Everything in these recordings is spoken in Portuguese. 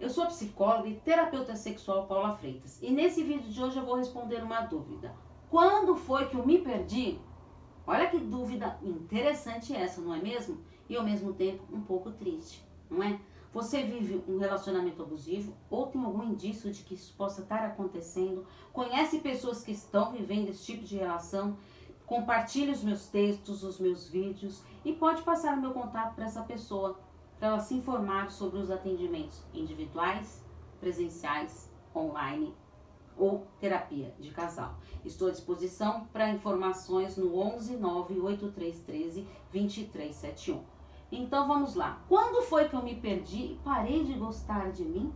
eu sou psicóloga e terapeuta sexual Paula Freitas e nesse vídeo de hoje eu vou responder uma dúvida. Quando foi que eu me perdi? Olha que dúvida interessante essa, não é mesmo? E ao mesmo tempo um pouco triste, não é? Você vive um relacionamento abusivo ou tem algum indício de que isso possa estar acontecendo? Conhece pessoas que estão vivendo esse tipo de relação? Compartilhe os meus textos, os meus vídeos e pode passar o meu contato para essa pessoa para se informar sobre os atendimentos individuais, presenciais, online ou terapia de casal. Estou à disposição para informações no 11 98313 2371. Então vamos lá. Quando foi que eu me perdi e parei de gostar de mim?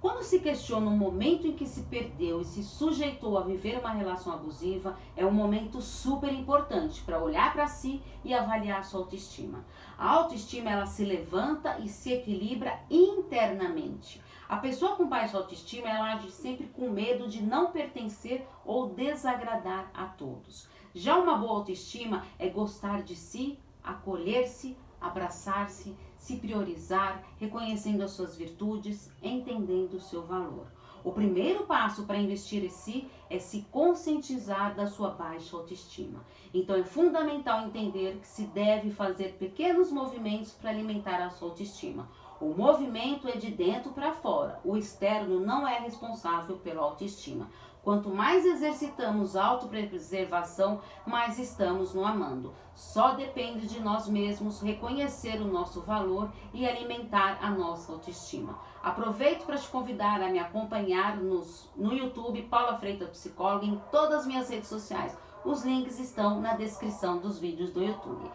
Quando se questiona o momento em que se perdeu e se sujeitou a viver uma relação abusiva, é um momento super importante para olhar para si e avaliar sua autoestima. A autoestima ela se levanta e se equilibra internamente. A pessoa com baixa autoestima ela age sempre com medo de não pertencer ou desagradar a todos. Já uma boa autoestima é gostar de si, acolher-se, abraçar-se, se priorizar, reconhecendo as suas virtudes, entendendo o seu valor. O primeiro passo para investir em si é se conscientizar da sua baixa autoestima. Então é fundamental entender que se deve fazer pequenos movimentos para alimentar a sua autoestima. O movimento é de dentro para fora, o externo não é responsável pela autoestima. Quanto mais exercitamos autopreservação, mais estamos no amando. Só depende de nós mesmos reconhecer o nosso valor e alimentar a nossa autoestima. Aproveito para te convidar a me acompanhar nos, no YouTube Paula Freitas Psicóloga em todas as minhas redes sociais. Os links estão na descrição dos vídeos do YouTube.